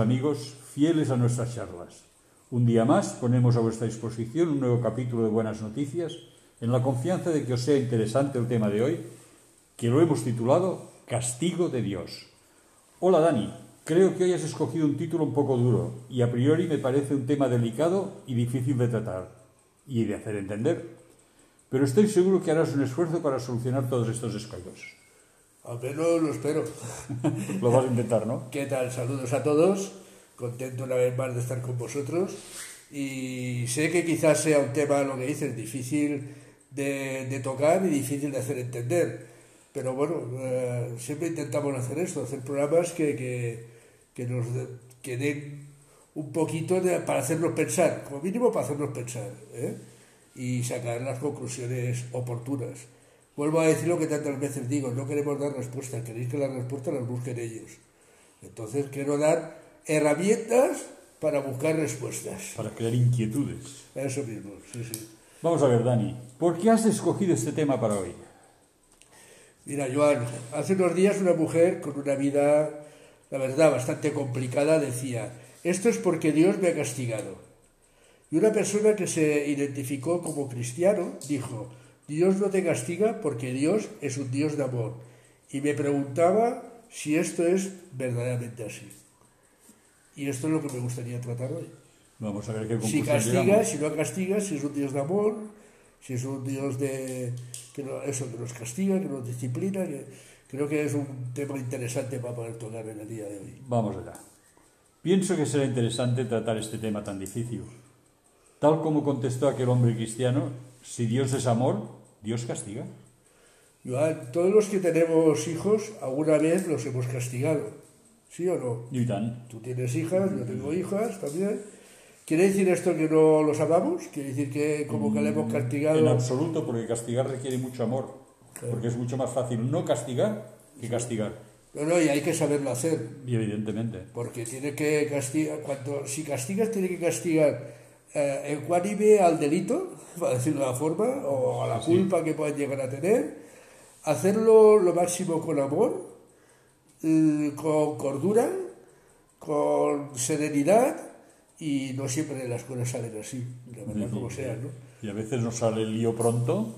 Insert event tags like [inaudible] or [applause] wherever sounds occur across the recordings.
amigos, fieles a nuestras charlas. Un día más ponemos a vuestra disposición un nuevo capítulo de Buenas Noticias en la confianza de que os sea interesante el tema de hoy, que lo hemos titulado Castigo de Dios. Hola Dani, creo que hoy has escogido un título un poco duro y a priori me parece un tema delicado y difícil de tratar y de hacer entender. Pero estoy seguro que harás un esfuerzo para solucionar todos estos escollos. Al menos lo espero. lo vas a intentar, ¿no? ¿Qué tal? Saludos a todos. Contento una vez más de estar con vosotros. Y sé que quizás sea un tema, lo que dices, difícil de, tocar y difícil de hacer entender. Pero bueno, eh, siempre intentamos hacer esto, hacer programas que, que, que nos que den un poquito para hacernos pensar, como mínimo para hacernos pensar, ¿eh? y sacar las conclusiones oportunas. Vuelvo a decir lo que tantas veces digo, no queremos dar respuestas, queréis que las respuestas las busquen ellos. Entonces quiero dar herramientas para buscar respuestas. Para crear inquietudes. Eso mismo, sí, sí. Vamos a ver, Dani, ¿por qué has escogido este tema para hoy? Mira, Joan, hace unos días una mujer con una vida, la verdad, bastante complicada decía, esto es porque Dios me ha castigado. Y una persona que se identificó como cristiano dijo, Dios no te castiga porque Dios es un Dios de amor. Y me preguntaba si esto es verdaderamente así. Y esto es lo que me gustaría tratar hoy. Vamos a ver qué Si castiga, si no castiga, si es un Dios de amor, si es un Dios de que eso que nos castiga, que nos disciplina, que creo que es un tema interesante para poder tocar en el día de hoy. Vamos allá. Pienso que será interesante tratar este tema tan difícil. Tal como contestó aquel hombre cristiano, si Dios es amor, Dios castiga. Joan, todos los que tenemos hijos, alguna vez los hemos castigado. ¿Sí o no? Y tan. Tú tienes hijas, yo tengo hijas también. ¿Quiere decir esto que no los amamos? ¿Quiere decir que como que le hemos castigado? En absoluto, porque castigar requiere mucho amor. Porque es mucho más fácil no castigar que castigar. No, no, y hay que saberlo hacer. Y evidentemente. Porque tiene que castigar, cuando, si castigas, tiene que castigar eh, ecuánime al delito, [laughs] para decirlo de la forma, o a la culpa que puedan llegar a tener, hacerlo lo máximo con amor, eh, con cordura, con serenidad, y no siempre las cosas salen así, la verdad como sea, ¿no? Y a veces nos sale el lío pronto.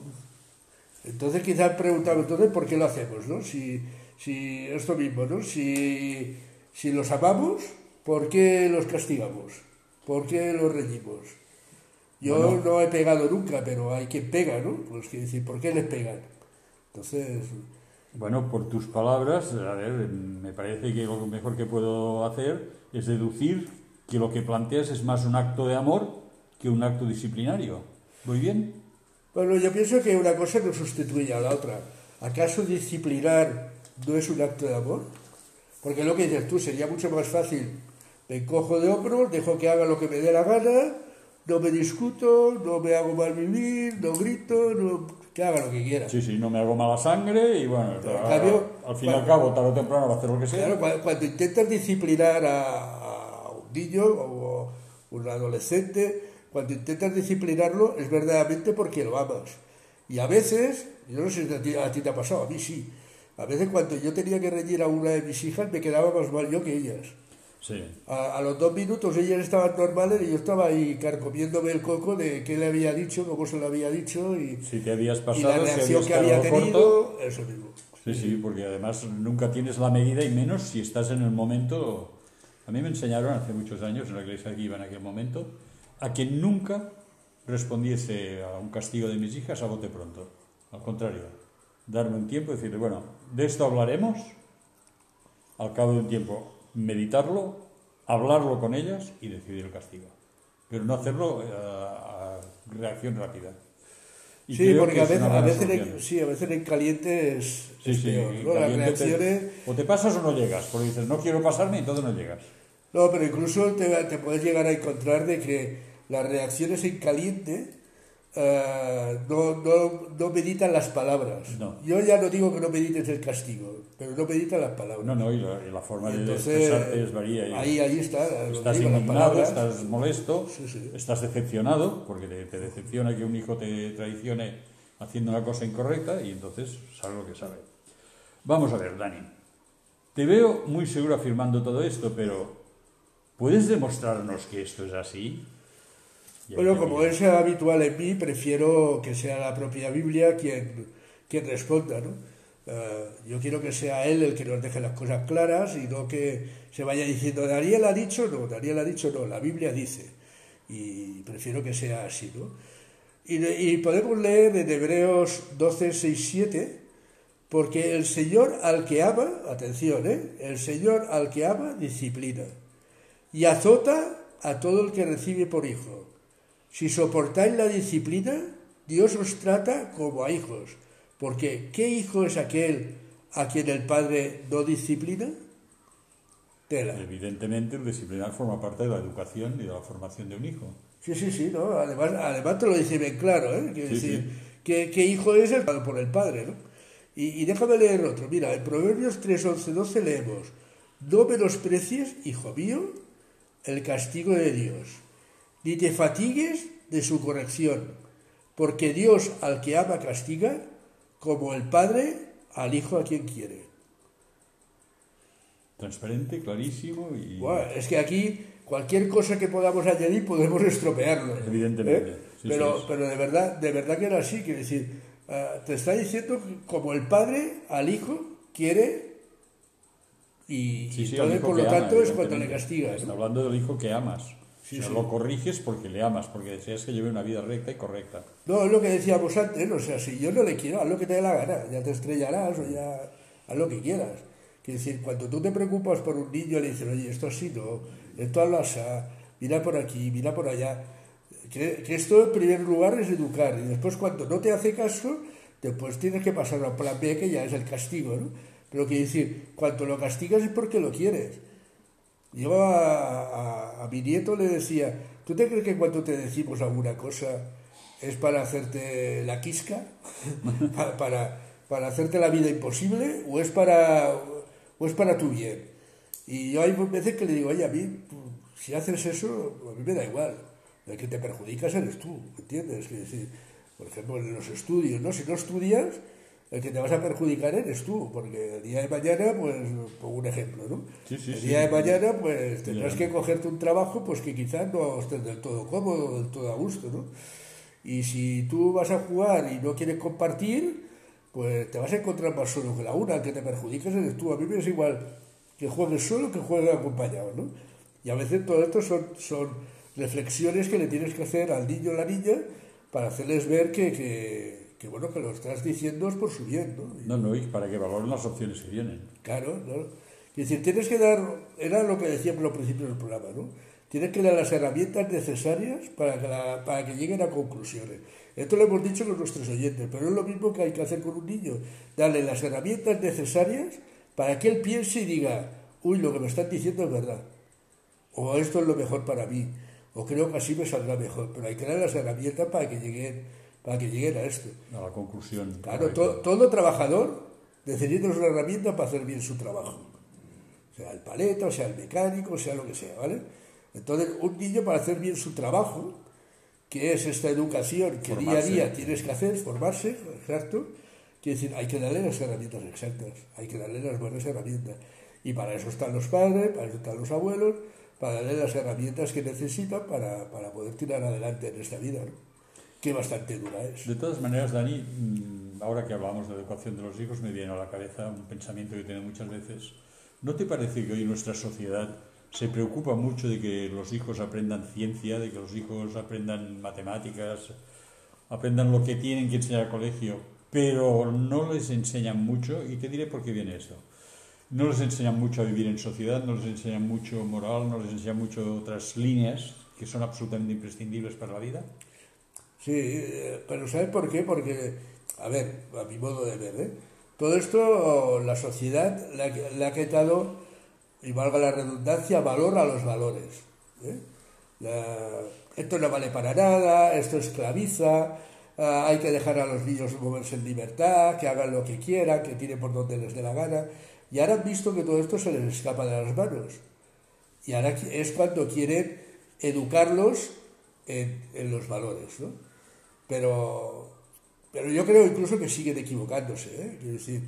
Entonces quizás preguntamos, entonces, ¿por qué lo hacemos, no? Si si esto mismo, ¿no? Si, si los amamos, ¿por qué los castigamos? ¿Por qué los reñimos? Yo no he pegado nunca, pero hay quien pega, ¿no? Pues que decir, ¿por qué les pegan? Entonces... Bueno, por tus palabras, a ver, me parece que lo mejor que puedo hacer es deducir que lo que planteas es más un acto de amor que un acto disciplinario. ¿Muy bien? Bueno, yo pienso que una cosa no sustituye a la otra. ¿Acaso disciplinar no es un acto de amor. Porque lo que dices tú sería mucho más fácil. Me cojo de hombros, dejo que haga lo que me dé la gana, no me discuto, no me hago mal vivir, no grito, no, que haga lo que quiera. Sí, sí, no me hago mala sangre y bueno, al fin y al cabo, tarde o temprano va a hacer lo que sea. Claro, cuando, intentas disciplinar a, un niño o un adolescente, cuando intentas disciplinarlo es verdaderamente porque lo amas. Y a veces, yo no sé si a ti te ha pasado, a mí sí, a veces cuando yo tenía que reñir a una de mis hijas me quedaba más mal yo que ellas. Sí. A, los dos minutos ellas estaban normales y yo estaba ahí carcomiéndome el coco de qué le había dicho, cómo se lo había dicho y, si te habías pasado, la reacción que había tenido, eso mismo. Sí, sí, porque además nunca tienes la medida y menos si estás en el momento. A mí me enseñaron hace muchos años en la iglesia que iba en aquel momento a que nunca respondiese a un castigo de mis hijas a bote pronto. Al contrario, darme un tiempo y decirle, bueno, de esto hablaremos, al cabo de un tiempo meditarlo, hablarlo con ellas y decidir el castigo. Pero no hacerlo eh, a, reacción rápida. sí, porque a veces, a veces, en, sí, a veces en caliente es, sí, sí, Las reacciones... o te pasas o no llegas, porque dices, no quiero pasarme y entonces no llegas. No, pero incluso te, te puedes llegar a encontrar de que las reacciones en caliente eh, no, no, no, meditan las palabras. Yo ya no digo que no medites el castigo, pero no meditan las palabras. No, no, y la, forma de expresarte es varía. Ahí, ahí está. Estás indignado, estás molesto, estás decepcionado, porque te, decepciona que un hijo te traicione haciendo una cosa incorrecta y entonces sabe lo que sabe. Vamos a ver, Dani. Te veo muy seguro afirmando todo esto, pero ¿puedes demostrarnos que esto es así? Bueno, como es habitual en mí, prefiero que sea la propia Biblia quien, quien responda, ¿no? Eh, yo quiero que sea él el que nos deje las cosas claras y no que se vaya diciendo, Daniel ha dicho, no, Daniel ha dicho, no, la Biblia dice. Y prefiero que sea así, ¿no? Y, podemos leer en Hebreos 12, 6, 7, porque el Señor al que ama, atención, ¿eh? el Señor al que ama disciplina y azota a todo el que recibe por hijo. Si soportáis la disciplina, Dios os trata como a hijos, porque ¿qué hijo es aquel a quien el Padre no disciplina? Tela. Evidentemente el disciplinar forma parte de la educación y de la formación de un hijo. Sí, sí, sí, ¿no? Además, además te lo dice bien claro, ¿eh? Quiere decir, ¿qué, hijo es el por el padre, ¿no? Y, déjame leer otro. Mira, en Proverbios 3, 11, 12 leemos, no menosprecies, hijo mío, el castigo de Dios, ni te fatigues de su corrección, porque Dios al que ama castiga, como el Padre al Hijo a quien quiere. Transparente, clarísimo y... Bueno, es que aquí cualquier cosa que podamos añadir podemos estropearlo. Evidentemente. ¿eh? pero, pero de verdad, de verdad que era así, quiere decir, ah, te está diciendo como el padre al hijo quiere y, entonces por lo tanto es cuando le castigas. Está hablando del hijo que amas. O lo corriges porque le amas, porque deseas que lleve una vida recta y correcta. No, es lo que decíamos antes, o sea, si yo no le quiero, haz lo que te dé la gana, ya te estrellarás o ya haz lo que quieras. Quiere decir, cuando tú te preocupas por un niño, le dices, oye, esto así no, esto habla así, mira por aquí, mira por allá. Que, esto en primer lugar es educar, y después cuando no te hace caso, después tienes que pasar a plan B, que ya es el castigo, ¿no? Pero quiere decir, cuando lo castigas es porque lo quieres. Yo a, mi nieto le decía, ¿tú te crees que cuando te decimos alguna cosa es para hacerte la quisca? [laughs] para, para, hacerte la vida imposible? ¿O es para pues para tu bien. Y yo hay veces que le digo, oye, a mí, si haces eso, a mí me da igual. El que te perjudicas eres tú, ¿entiendes? Es por ejemplo, en los estudios, ¿no? Si no estudias, el que te vas a perjudicar eres tú, porque el día de mañana, pues, pongo un ejemplo, ¿no? el día de mañana, pues, tendrás que cogerte un trabajo, pues, que quizás no estés del todo cómodo, del todo a gusto, ¿no? Y si tú vas a jugar y no quieres compartir, pues te vas a encontrar más solo que la una, que te perjudicas eres tú. A mí me es igual que juegues solo que juegues acompañado, ¿no? Y a veces todo esto son, son reflexiones que le tienes que hacer al niño o la niña para hacerles ver que, que, bueno, que lo estás diciendo es por su bien, ¿no? No, no, y para que valoren las opciones que vienen. Claro, ¿no? Es decir, tienes que dar, era lo que decíamos al principio del programa, ¿no? Tienes que dar las herramientas necesarias para que, para que lleguen a conclusiones. Esto lo hemos dicho con nuestros oyentes, pero es lo mismo que hay que hacer con un niño, darle las herramientas necesarias para que él piense y diga, uy, lo que me están diciendo es verdad, o esto es lo mejor para mí, o creo que así me saldrá mejor, pero hay que dar las herramientas para que lleguen, para que lleguen a esto. A la conclusión. Claro, todo trabajador necesita una herramienta para hacer bien su trabajo, sea el paleta, sea el mecánico, sea lo que sea, ¿vale? Entonces, un niño para hacer bien su trabajo, que es esta educación que día a día tienes que hacer, formarse, exacto, quiere decir, hay que darle las herramientas exactas, hay que darle las buenas herramientas. Y para eso están los padres, para eso están los abuelos, para darle las herramientas que necesitan para, para poder tirar adelante en esta vida, ¿no? Bastante dura es. De todas maneras, Dani, mm, ahora que hablamos de educación de los hijos, me viene a la cabeza un pensamiento que tengo muchas veces. ¿No te parece que hoy nuestra sociedad se preocupa mucho de que los hijos aprendan ciencia, de que los hijos aprendan matemáticas, aprendan lo que tienen que enseñar al colegio, pero no les enseñan mucho, y te diré por qué viene esto. No les enseñan mucho a vivir en sociedad, no les enseñan mucho moral, no les enseñan mucho otras líneas que son absolutamente imprescindibles para la vida. Sí, eh, pero ¿sabes por qué? Porque, a ver, a mi modo de ver, ¿eh? todo esto la sociedad le ha quitado y valga la redundancia, valor a los valores. ¿eh? esto no vale para nada, esto esclaviza, ah, hay que dejar a los niños moverse en libertad, que hagan lo que quieran, que tiren por donde les dé la gana. Y ahora han visto que todo esto se les escapa de las manos. Y ahora es cuando quieren educarlos en, en los valores. ¿no? Pero, pero yo creo incluso que siguen equivocándose. ¿eh? Quiero decir,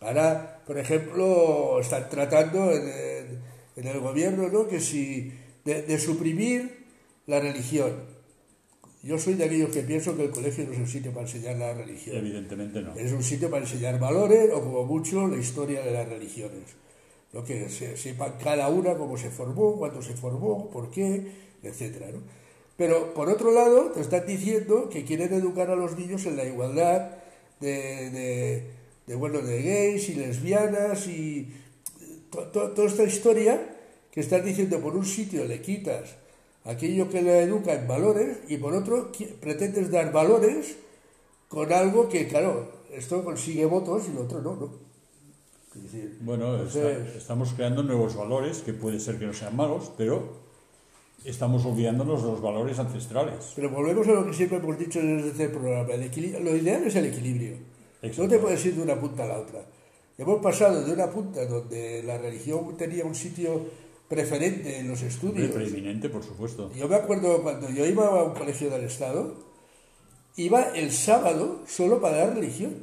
Ahora, por ejemplo, están tratando en, en el gobierno ¿no? que si de, suprimir la religión. Yo soy de aquellos que pienso que el colegio no es un sitio para enseñar la religión. Evidentemente no. Es un sitio para enseñar valores o como mucho la historia de las religiones. Lo que se, sepa cada una cómo se formó, cuándo se formó, por qué, ¿no? Pero por otro lado, te están diciendo que quieren educar a los niños en la igualdad de, de, bueno, de gays y lesbianas y toda esta historia que estás diciendo por un sitio le quitas aquello que le educa en valores y por otro pretendes dar valores con algo que, claro, esto consigue votos y lo otro no, ¿no? bueno, estamos creando nuevos valores que puede ser que no sean malos, pero estamos olvidándonos de los valores ancestrales. Pero volvemos a lo que siempre hemos dicho en este programa. lo ideal es el equilibrio. No te puedes ir de una punta a la otra. Hemos pasado de una punta donde la religión tenía un sitio preferente en los estudios. Preeminente, por supuesto. Yo me acuerdo cuando yo iba a un colegio del Estado, iba el sábado solo para la religión.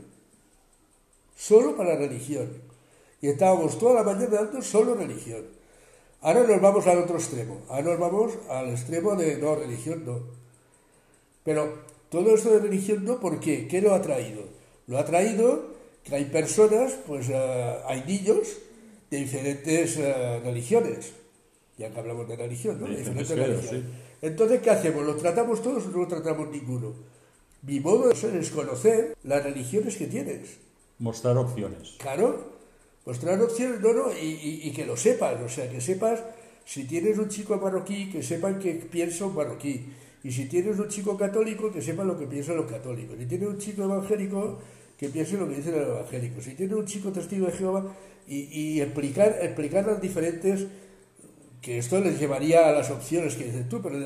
Solo para la religión. Y estábamos toda la mañana dando solo religión. Ahora nos vamos al otro extremo. Ahora nos vamos al extremo de no, religión no. Pero todo esto de religión no, ¿por qué? ¿Qué lo ha traído? Lo ha traído que hay personas, pues eh, hay niños de diferentes eh, religiones. Ya que hablamos de religión, ¿no? diferentes religiones. Entonces, ¿qué hacemos? ¿Los tratamos todos o no los tratamos ninguno? Mi modo es conocer las religiones que tienes. Mostrar opciones. Claro, mostrar opciones, no, no, y, que lo sepas, o sea, que sepas, si tienes un chico marroquí, que sepan que piensa un marroquí, y si tienes un chico católico, que sepan lo que piensan los católicos, si tienes un chico evangélico, que piense lo que dicen los evangélicos, si tienes un chico testigo de Jehová, y, explicar, explicar las diferentes, que esto les llevaría a las opciones que dices tú, pero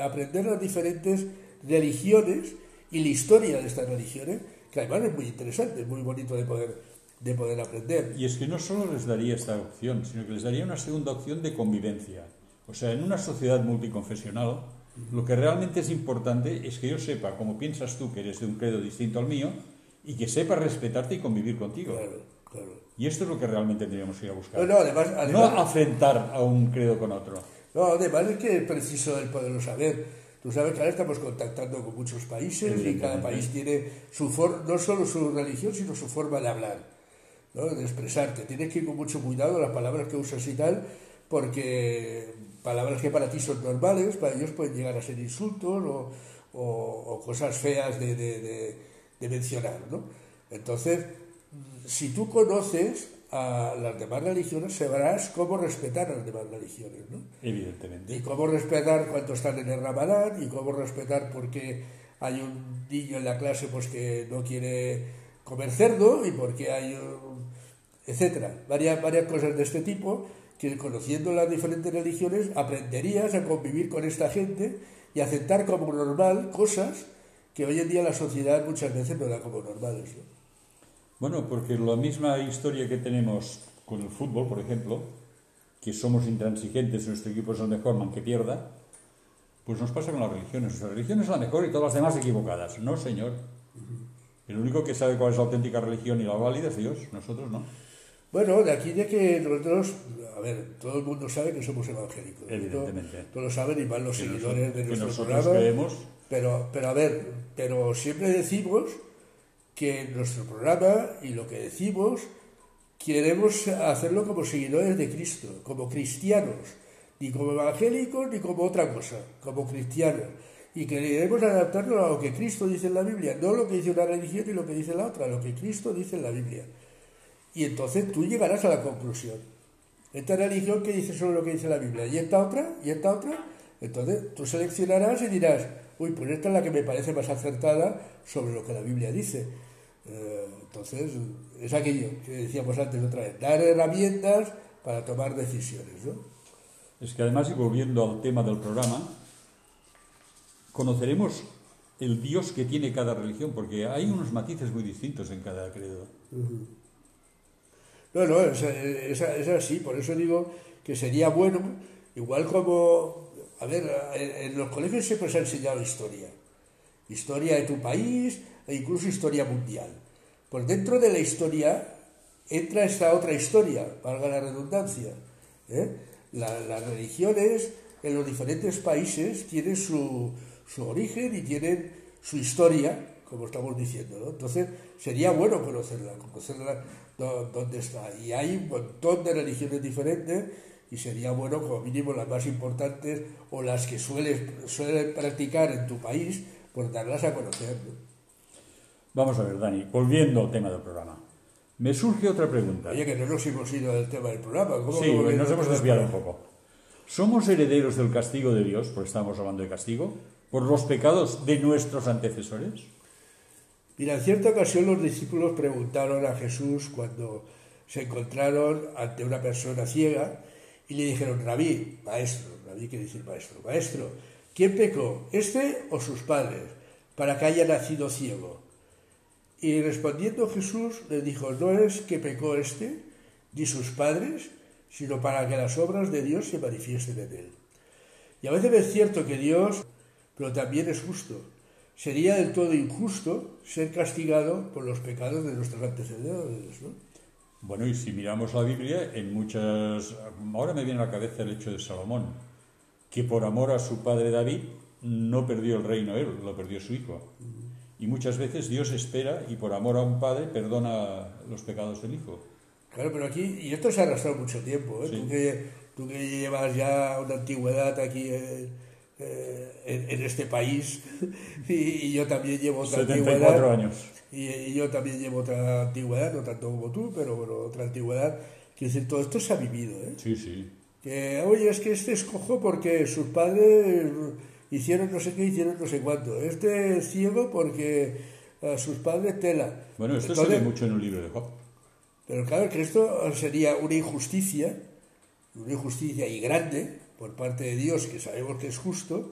aprender las diferentes religiones y la historia de estas religiones, que además es muy interesante, es muy bonito de poder, de poder aprender. Y es que no solo les daría esta opción, sino que les daría una segunda opción de convivencia. O sea, en una sociedad multiconfesional, lo que realmente es importante es que yo sepa cómo piensas tú, que eres de un credo distinto al mío, y que sepa respetarte y convivir contigo. Claro, claro. Y esto es lo que realmente tendríamos que ir a buscar. No, no, además, no afrentar a un credo con otro. No, además es que es preciso el poderlo saber. Tú sabes que ahora estamos contactando con muchos países y cada país tiene su for no solo su religión, sino su forma de hablar, ¿no? de expresarte. Tienes que ir con mucho cuidado las palabras que usas y tal, porque palabras que para ti son normales, para ellos pueden llegar a ser insultos o, o, cosas feas de, de, de mencionar. ¿no? Entonces, si tú conoces a las demás religiones, sabrás cómo respetar a las demás religiones, ¿no? Evidentemente. Y cómo respetar cuando están en el ramadán, y cómo respetar porque hay un niño en la clase pues que no quiere comer cerdo, y porque hay un... etcétera. Varias, varias cosas de este tipo que conociendo las diferentes religiones aprenderías a convivir con esta gente y aceptar como normal cosas que hoy en día la sociedad muchas veces no da como normales. ¿no? Bueno, porque la misma historia que tenemos con el fútbol, por ejemplo, que somos intransigentes, nuestro equipo es el mejor, que pierda, pues nos pasa con las religiones. La religión es la mejor y todas las demás equivocadas. No, señor. El único que sabe cuál es la auténtica religión y la válida es Dios, nosotros no. Bueno, de aquí de que nosotros, a ver, todo el mundo sabe que somos evangélicos. Evidentemente. Todos lo saben y más los seguidores de nuestro programa. Creemos. Pero, pero a ver, pero siempre decimos que nuestro programa y lo que decimos queremos hacerlo como seguidores de Cristo, como cristianos, ni como evangélicos ni como otra cosa, como cristianos. Y queremos adaptarnos a lo que Cristo dice en la Biblia, no lo que dice una religión y lo que dice la otra, lo que Cristo dice en la Biblia. Y entonces tú llegarás a la conclusión. Esta religión que dice solo lo que dice la Biblia, y esta otra, y esta otra, entonces tú seleccionarás y dirás, uy, pues esta es la que me parece más acertada sobre lo que la Biblia dice. Eh, entonces, es aquello que decíamos antes otra vez, dar herramientas para tomar decisiones. ¿no? Es que además, y volviendo al tema del programa, conoceremos el Dios que tiene cada religión, porque hay unos matices muy distintos en cada credo. No, no, es, es, así, por eso digo que sería bueno, igual como, a ver, en, en los colegios siempre se ha enseñado historia, historia de tu país, e incluso historia mundial. Pues dentro de la historia entra esta otra historia, valga la redundancia. ¿eh? las religiones en los diferentes países tienen su, su, origen y tienen su historia, como estamos diciendo. ¿no? Entonces, sería bueno conocerla, conocerla dónde está. Y hay un montón de religiones diferentes y sería bueno, como mínimo, las más importantes o las que sueles, suelen practicar en tu país, pues darlas a conocer. Vamos a ver, Dani, volviendo al tema del programa. Me surge otra pregunta. Oye, que no nos hemos ido del tema del programa. ¿Cómo sí, nos hemos desviado un poco. ¿Somos herederos del castigo de Dios, porque estamos hablando de castigo, por los pecados de nuestros antecesores? Mira, en cierta ocasión los discípulos preguntaron a Jesús cuando se encontraron ante una persona ciega y le dijeron, rabí, maestro, rabí quiere decir maestro, maestro, ¿quién pecó, este o sus padres, para que haya nacido ciego? Y respondiendo Jesús le dijo, no es que pecó este, ni sus padres, sino para que las obras de Dios se manifiesten en él. Y a veces es cierto que Dios, pero también es justo sería del todo injusto ser castigado por los pecados de nuestros antecedentes. ¿no? Bueno, y si miramos la Biblia, en muchas... Ahora me viene a la cabeza el hecho de Salomón, que por amor a su padre David no perdió el reino él, lo perdió su hijo. Y muchas veces Dios espera y por amor a un padre perdona los pecados del hijo. Claro, pero aquí, y esto se ha arrastrado mucho tiempo, ¿eh? tú, que, tú que llevas ya una antigüedad aquí... Eh, en, este país [laughs] y, yo también llevo otra 74 antigüedad, años. Y, yo también llevo otra antigüedad, no tanto como tú, pero bueno, otra antigüedad. Quiero decir, todo esto se ha vivido, ¿eh? Sí, sí. Que, oye, es que este escojo porque sus padres hicieron no sé qué, hicieron no sé cuánto. Este es ciego porque sus padres tela. Bueno, esto se ve mucho en un libro de Job. Pero claro, que esto sería una injusticia, una injusticia y grande, por parte de Dios, que sabemos que es justo,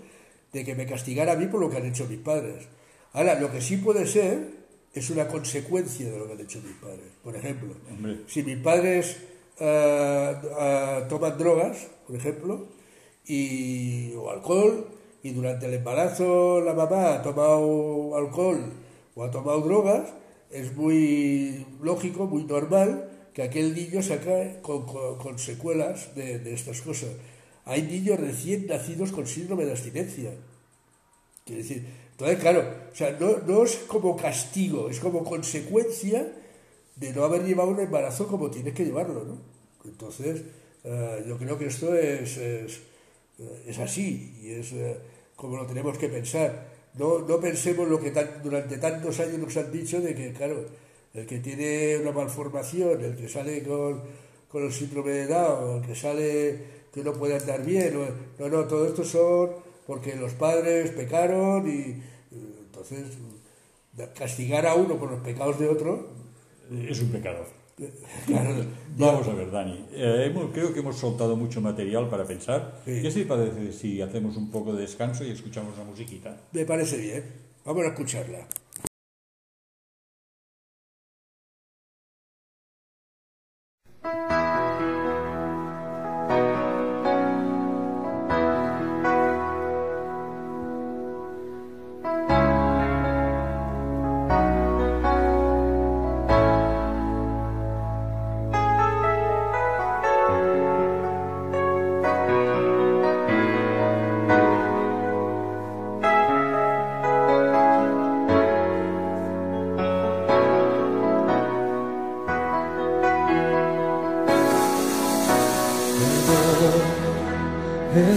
de que me castigara a mí por lo que han hecho mis padres. Ahora, lo que sí puede ser es una consecuencia de lo que han hecho mis padres. Por ejemplo, si mis padres eh, eh, toman drogas, por ejemplo, y, o alcohol, y durante el embarazo la mamá ha tomado alcohol o ha tomado drogas, es muy lógico, muy normal que aquel niño se acabe con, secuelas de, de estas cosas hay niños recién nacidos con síndrome de abstinencia. Quiere decir, entonces, claro, o sea, no, es como castigo, es como consecuencia de no haber llevado un embarazo como tienes que llevarlo, ¿no? Entonces, eh, yo creo que esto es, es, eh, así y es eh, como lo tenemos que pensar. No, no pensemos lo que durante tantos años nos han dicho de que, claro, el que tiene una malformación, el que sale con, con el síndrome de Down, el que sale que no puede andar bien. No, no, todo esto son porque los padres pecaron y entonces castigar a uno por los pecados de otro es un pecado. [laughs] Vamos a ver, Dani. Eh, creo que hemos soltado mucho material para pensar. ¿Qué se parece si hacemos un poco de descanso y escuchamos la musiquita? Me parece bien. Vamos a escucharla.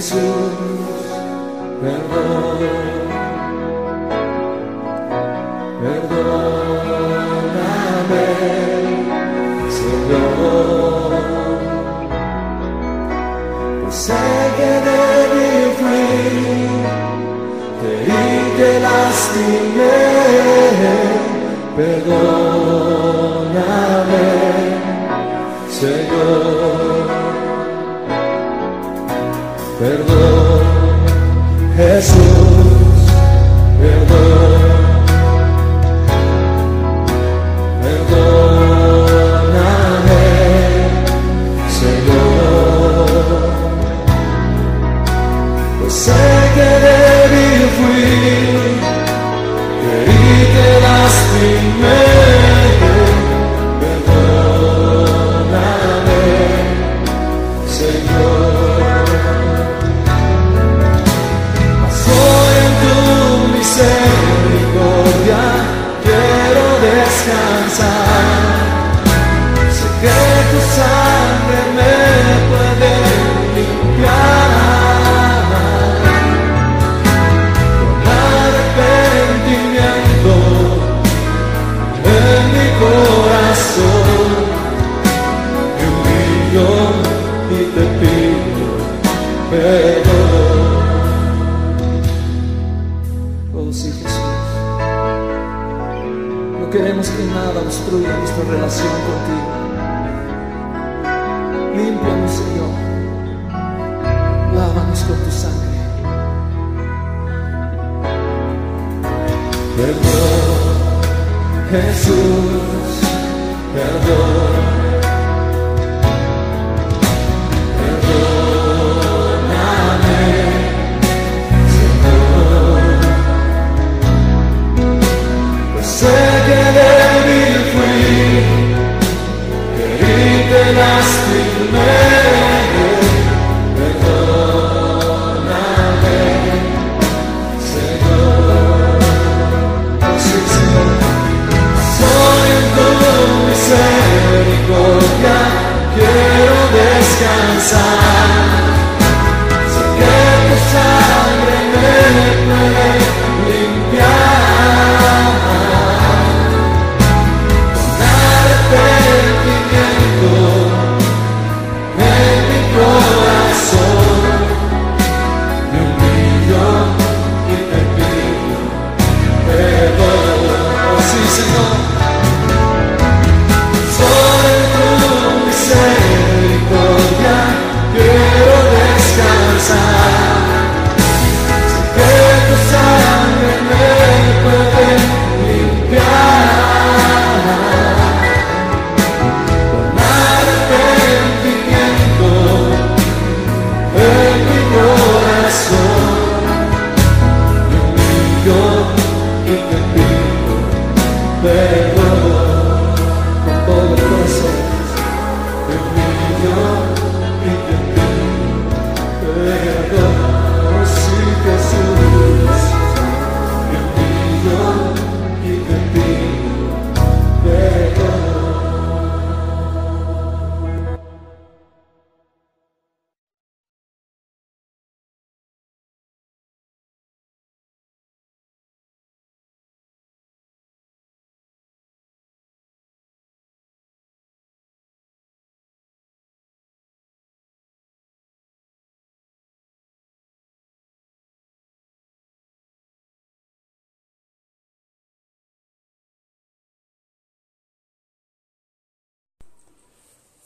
into que lastimé, perdóname, Oh sí, Jesús. No queremos que nada obstruya nuestra relación contigo. Límpianos, Señor. Lávanos con tu sangre. Perdón, Jesús, perdón. sun.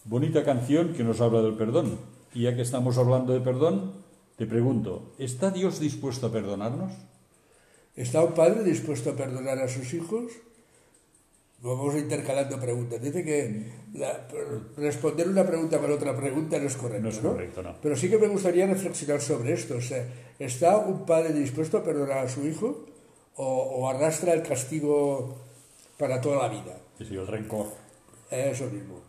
Bonita canción que nos habla del perdón. Y ya que estamos hablando de perdón, te pregunto, ¿está Dios dispuesto a perdonarnos? ¿Está un padre dispuesto a perdonar a sus hijos? Vamos intercalando preguntas. Dice que la- responder una pregunta con otra pregunta no es correcto. No es correcto, no. Pero sí que me gustaría reflexionar sobre esto. O sea, ¿está un padre dispuesto a perdonar a su hijo o, o arrastra el castigo para toda la vida? Es decir, el rencor. Eso mismo.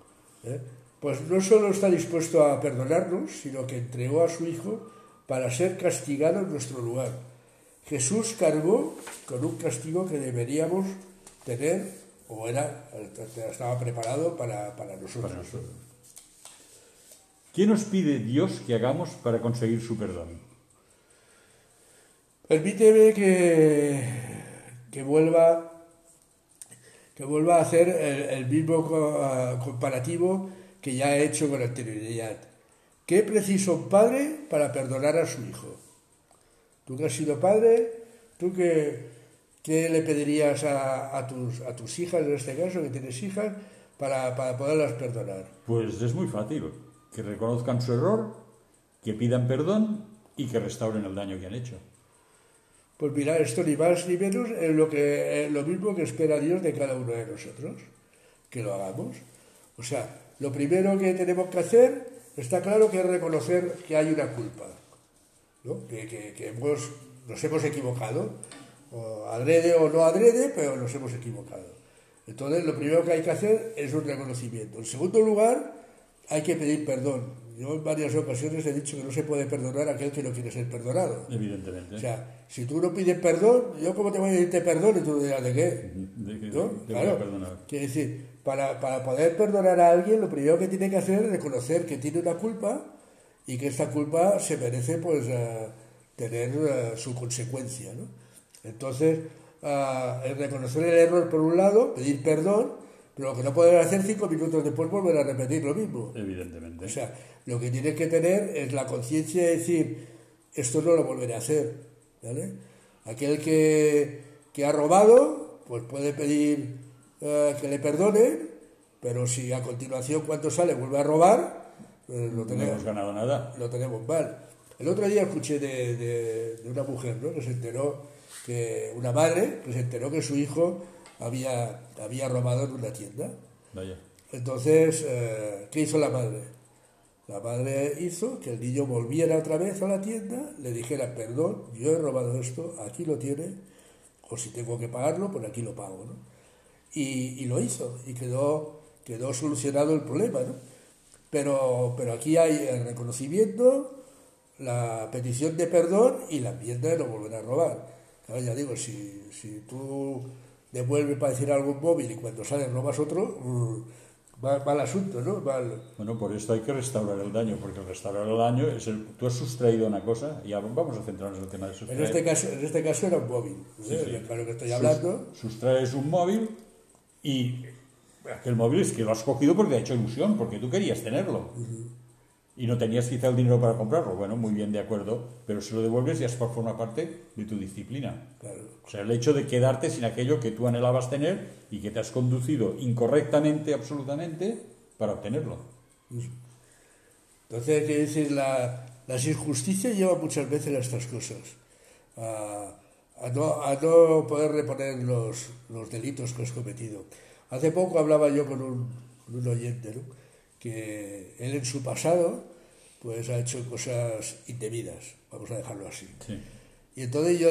¿eh? Pues no solo está dispuesto a perdonarnos, sino que entregó a su Hijo para ser castigado en nuestro lugar. Jesús cargó con un castigo que deberíamos tener, o era, estaba preparado para, para nosotros. Para nosotros. ¿Qué nos pide Dios que hagamos para conseguir su perdón? Permíteme que, que vuelva que vuelva a hacer el, el mismo co- comparativo que ya he hecho con anterioridad. ¿Qué precisa un padre para perdonar a su hijo? Tú que has sido padre, tú que, ¿qué le pedirías a, a tus, a tus hijas, en este caso, que tienes hijas, para, para poderlas perdonar? Pues es muy fácil. Que reconozcan su error, que pidan perdón y que restauren el daño que han hecho. Pues mira, esto ni más ni menos es lo, que, es lo mismo que espera Dios de cada uno de nosotros, que lo hagamos. O sea, lo primero que tenemos que hacer está claro que es reconocer que hay una culpa, ¿no? que, que- hemos, nos hemos equivocado, o adrede o no adrede, pero nos hemos equivocado. Entonces, lo primero que hay que hacer es un reconocimiento. En segundo lugar, hay que pedir perdón. Yo en varias ocasiones he dicho que no se puede perdonar a aquel que no quiere ser perdonado. Evidentemente. O sea, si tú no pides perdón, ¿yo cómo te voy a pedirte perdón? Y tú dirás, ¿de qué? De que- ¿No? te voy a Claro. perdonar. Quiere decir, para, para poder perdonar a alguien, lo primero que tiene que hacer es reconocer que tiene una culpa y que esta culpa se merece pues eh, tener eh, su consecuencia. ¿no? Entonces, ah, el reconocer el error por un lado, pedir perdón, Pero lo que no pueden hacer cinco minutos después volver a repetir lo mismo. Evidentemente. O sea, lo que tienes que tener es la conciencia de decir, esto no lo volveré a hacer. ¿vale? Aquel que, que ha robado, pues puede pedir eh, que le perdonen, pero si a continuación cuando sale vuelve a robar, pues lo no tenemos, hemos ganado nada. lo tenemos mal. El otro día escuché de, de- de una mujer ¿no? que se enteró, que una madre que se enteró que su hijo había, había robado en una tienda. Vaya. Entonces, eh, ¿qué hizo la madre? La madre hizo que el niño volviera otra vez a la tienda, le dijera, perdón, yo he robado esto, aquí lo tiene, o si tengo que pagarlo, pues aquí lo pago. ¿no? Y, y lo hizo, y quedó, quedó solucionado el problema. ¿no? Pero, pero aquí hay el reconocimiento, la petición de perdón y la enmienda de no volver a robar. Claro, ya digo, si, si tú devuelves para decir algo un móvil y cuando sales robas otro, mm, mal, mal asunto, ¿no? Mal, Bueno, por esto hay que restaurar el daño, porque el restaurar el daño es el... Tú has sustraído una cosa, y ahora vamos a centrarnos en el tema de en, sustraer. este caso, en este caso era un móvil, ¿eh? Sí, sí. Para lo que estoy Sus- hablando. sustraes un móvil y aquel móvil es que lo has cogido porque te ha hecho ilusión, porque tú querías tenerlo. Y no tenías quizá el dinero para comprarlo. Bueno, muy bien, de acuerdo, pero si lo devuelves ya es por forma parte de tu disciplina. Claro. O sea, el hecho de quedarte sin aquello que tú anhelabas tener y que te has conducido incorrectamente, absolutamente, para obtenerlo. Entonces, hay que decir, la, las injusticias llevan muchas veces a estas cosas. A, a no, a no poder reponer los, los delitos que has cometido. Hace poco hablaba yo con un, con un oyente, ¿no? Que él en su pasado pues ha hecho cosas indebidas, vamos a dejarlo así. Sí. Y entonces yo,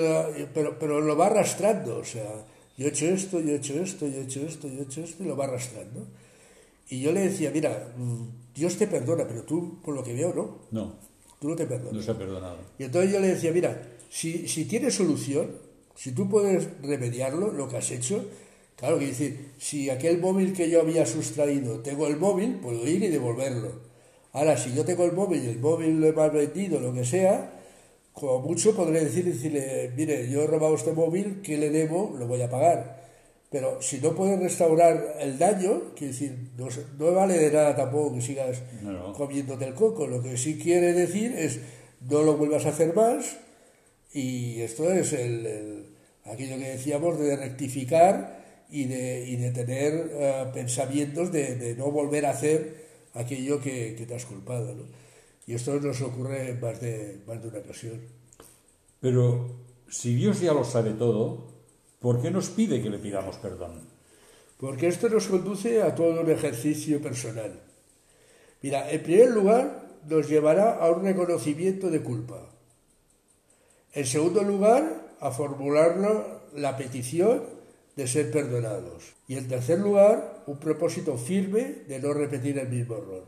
pero, pero lo va arrastrando, o sea, yo he hecho esto, yo he hecho esto, yo he hecho esto, yo he hecho esto, y lo va arrastrando. Y yo le decía, mira, mm, Dios te perdona, pero tú, por lo que veo, no, No, tú no te perdonas. no se ha perdonado. Y entonces yo le decía, mira, si, si tienes solución, si tú puedes remediarlo, lo que has hecho, claro que decir, si aquel móvil que yo había sustraído, tengo el móvil, puedo ir y devolverlo. Ahora, si yo tengo el móvil y el móvil lo he mal vendido, lo que sea, como mucho podré decir, decirle, mire, yo he robado este móvil, ¿qué le debo? Lo voy a pagar. Pero si no puedes restaurar el daño, quiere decir, no, no vale de nada tampoco que sigas No, no. comiéndote el coco. Lo que sí quiere decir es no lo vuelvas a hacer más y esto es el, el- aquello que decíamos de rectificar y de, y de tener eh, pensamientos de, de no volver a hacer aquello que, que te has culpado. ¿no? Y esto nos ocurre en más de, más de una ocasión. Pero si Dios ya lo sabe todo, ¿por qué nos pide que le pidamos perdón? Porque esto nos conduce a todo un ejercicio personal. Mira, en primer lugar, nos llevará a un reconocimiento de culpa. En segundo lugar, a formular la petición de ser perdonados. Y en tercer lugar, un propósito firme de no repetir el mismo error.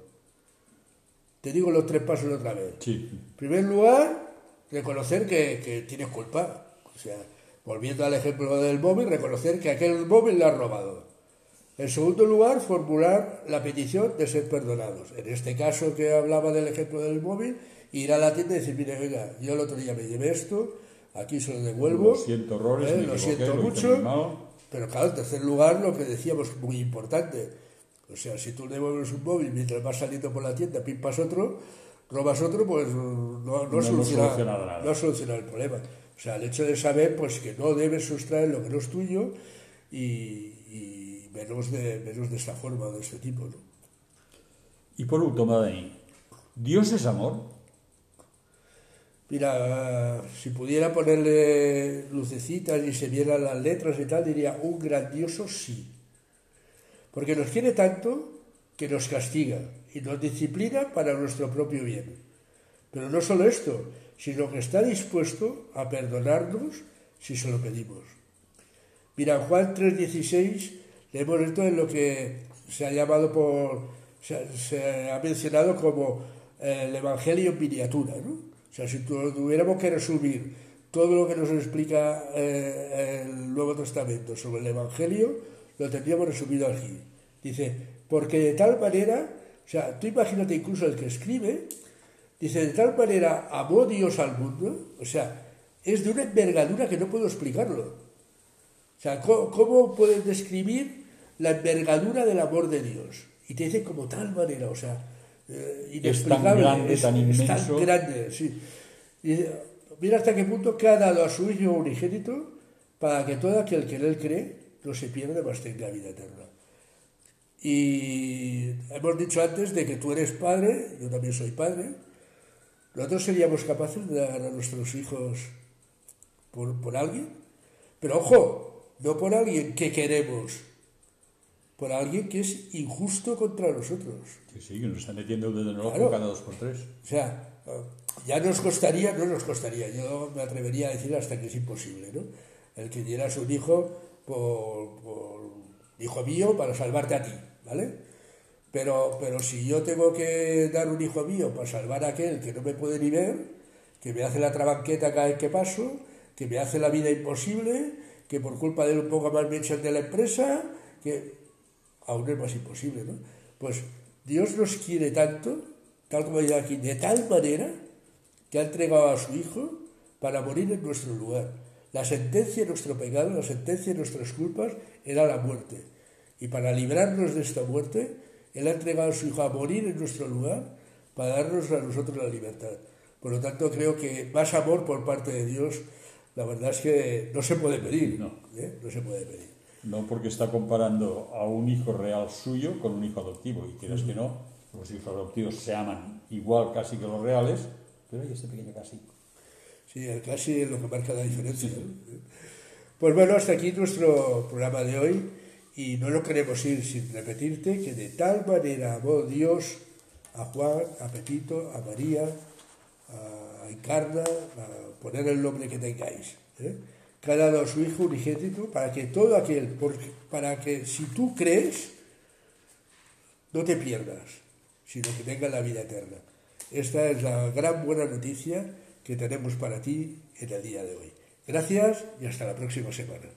Te digo los tres pasos otra vez. Sí. En primer lugar, reconocer que, que tienes culpa. O sea, volviendo al ejemplo del móvil, reconocer que aquel móvil le ha robado. En segundo lugar, formular la petición de ser perdonados. En este caso que hablaba del ejemplo del móvil, ir a la tienda y decir, mire, venga, yo el otro día me llevé esto, aquí se lo devuelvo. Lo siento, errores, ¿eh? me lo equivoqué, siento lo mucho. Pero claro, en tercer lugar, lo que decíamos, muy importante. O sea, si tú devuelves un móvil mientras vas saliendo por la tienda, pimpas otro, robas otro, pues no, no, hemos soluciona, solucionado nada. no soluciona el problema. O sea, el hecho de saber pues que no debes sustraer lo que no es tuyo y, y menos, de, menos de esta forma, de este tipo. ¿no? Y por último, Dani, ¿Dios es amor? Mira, si pudiera ponerle lucecitas y se vieran las letras y tal, diría un grandioso sí. Porque nos quiere tanto que nos castiga y nos disciplina para nuestro propio bien. Pero no solo esto, sino que está dispuesto a perdonarnos si se lo pedimos. Mira, Juan 3:16 leemos esto en lo que se ha llamado por, se, se ha mencionado como eh, el Evangelio en miniatura, ¿no? Sea, si tu- tuviéramos que resumir todo lo que nos explica eh, el Nuevo Testamento sobre el Evangelio, lo tendríamos resumido aquí. Dice, porque de tal manera, o sea, tú imagínate incluso el que escribe, dice, de tal manera amó Dios al mundo, o sea, es de una envergadura que no puedo explicarlo. O sea, ¿cómo, cómo puedes describir la envergadura del amor de Dios. Y te dice como tal manera, o sea, eh, Es tan grande, es- tan es inmenso. tan grande, sí. Y mira hasta qué punto que ha dado a su Hijo unigénito para que todo aquel que en él cree no se pierda, mas tenga vida eterna. Y hemos dicho antes de que tú eres padre, yo también soy padre. Nosotros seríamos capaces de dar a nuestros hijos por, por alguien. Pero ojo, no por alguien que queremos, por alguien que es injusto contra nosotros. Que sí, que nos están metiendo el dedo Claro. cada dos por tres. O sea, ya nos costaría, no nos costaría, yo me atrevería a decir hasta que es imposible, ¿no? El que dieras un hijo por, por hijo mío para salvarte a ti, ¿vale? Pero, pero si yo tengo que dar un hijo mío para salvar a aquel que no me puede ni ver, que me hace la trabanqueta cada vez que paso, que me hace la vida imposible, que por culpa de él un poco más me echan de la empresa, que aún es más imposible, ¿no? Pues Dios nos quiere tanto, tal como dice aquí, de tal manera que ha entregado a su Hijo para morir en nuestro lugar. La sentencia de nuestro pecado, la sentencia de nuestras culpas era la muerte. Y para librarnos de esta muerte, Él ha entregado a su Hijo a morir en nuestro lugar para darnos a nosotros la libertad. Por lo tanto, creo que más amor por parte de Dios, la verdad es que no se puede pedir. No. ¿eh? No se puede pedir. No porque está comparando a un hijo real suyo con un hijo adoptivo. Y quieras que no, los hijos adoptivos se aman igual casi que los reales, pero hay este pequeño casi. Sí, el casi es lo que marca la diferencia. Pues bueno, hasta aquí nuestro programa de hoy y no lo queremos ir sin repetirte que de tal manera amó Dios a Juan, a Pepito, a María, a Encarna, a poner el nombre que tengáis. ¿eh? Que ha dado a su Hijo unigénito para que todo aquel, para que si tú crees, no te pierdas, sino que tengas la vida eterna. Esta es la gran buena noticia que tenemos para ti en el día de hoy. Gracias y hasta la próxima semana.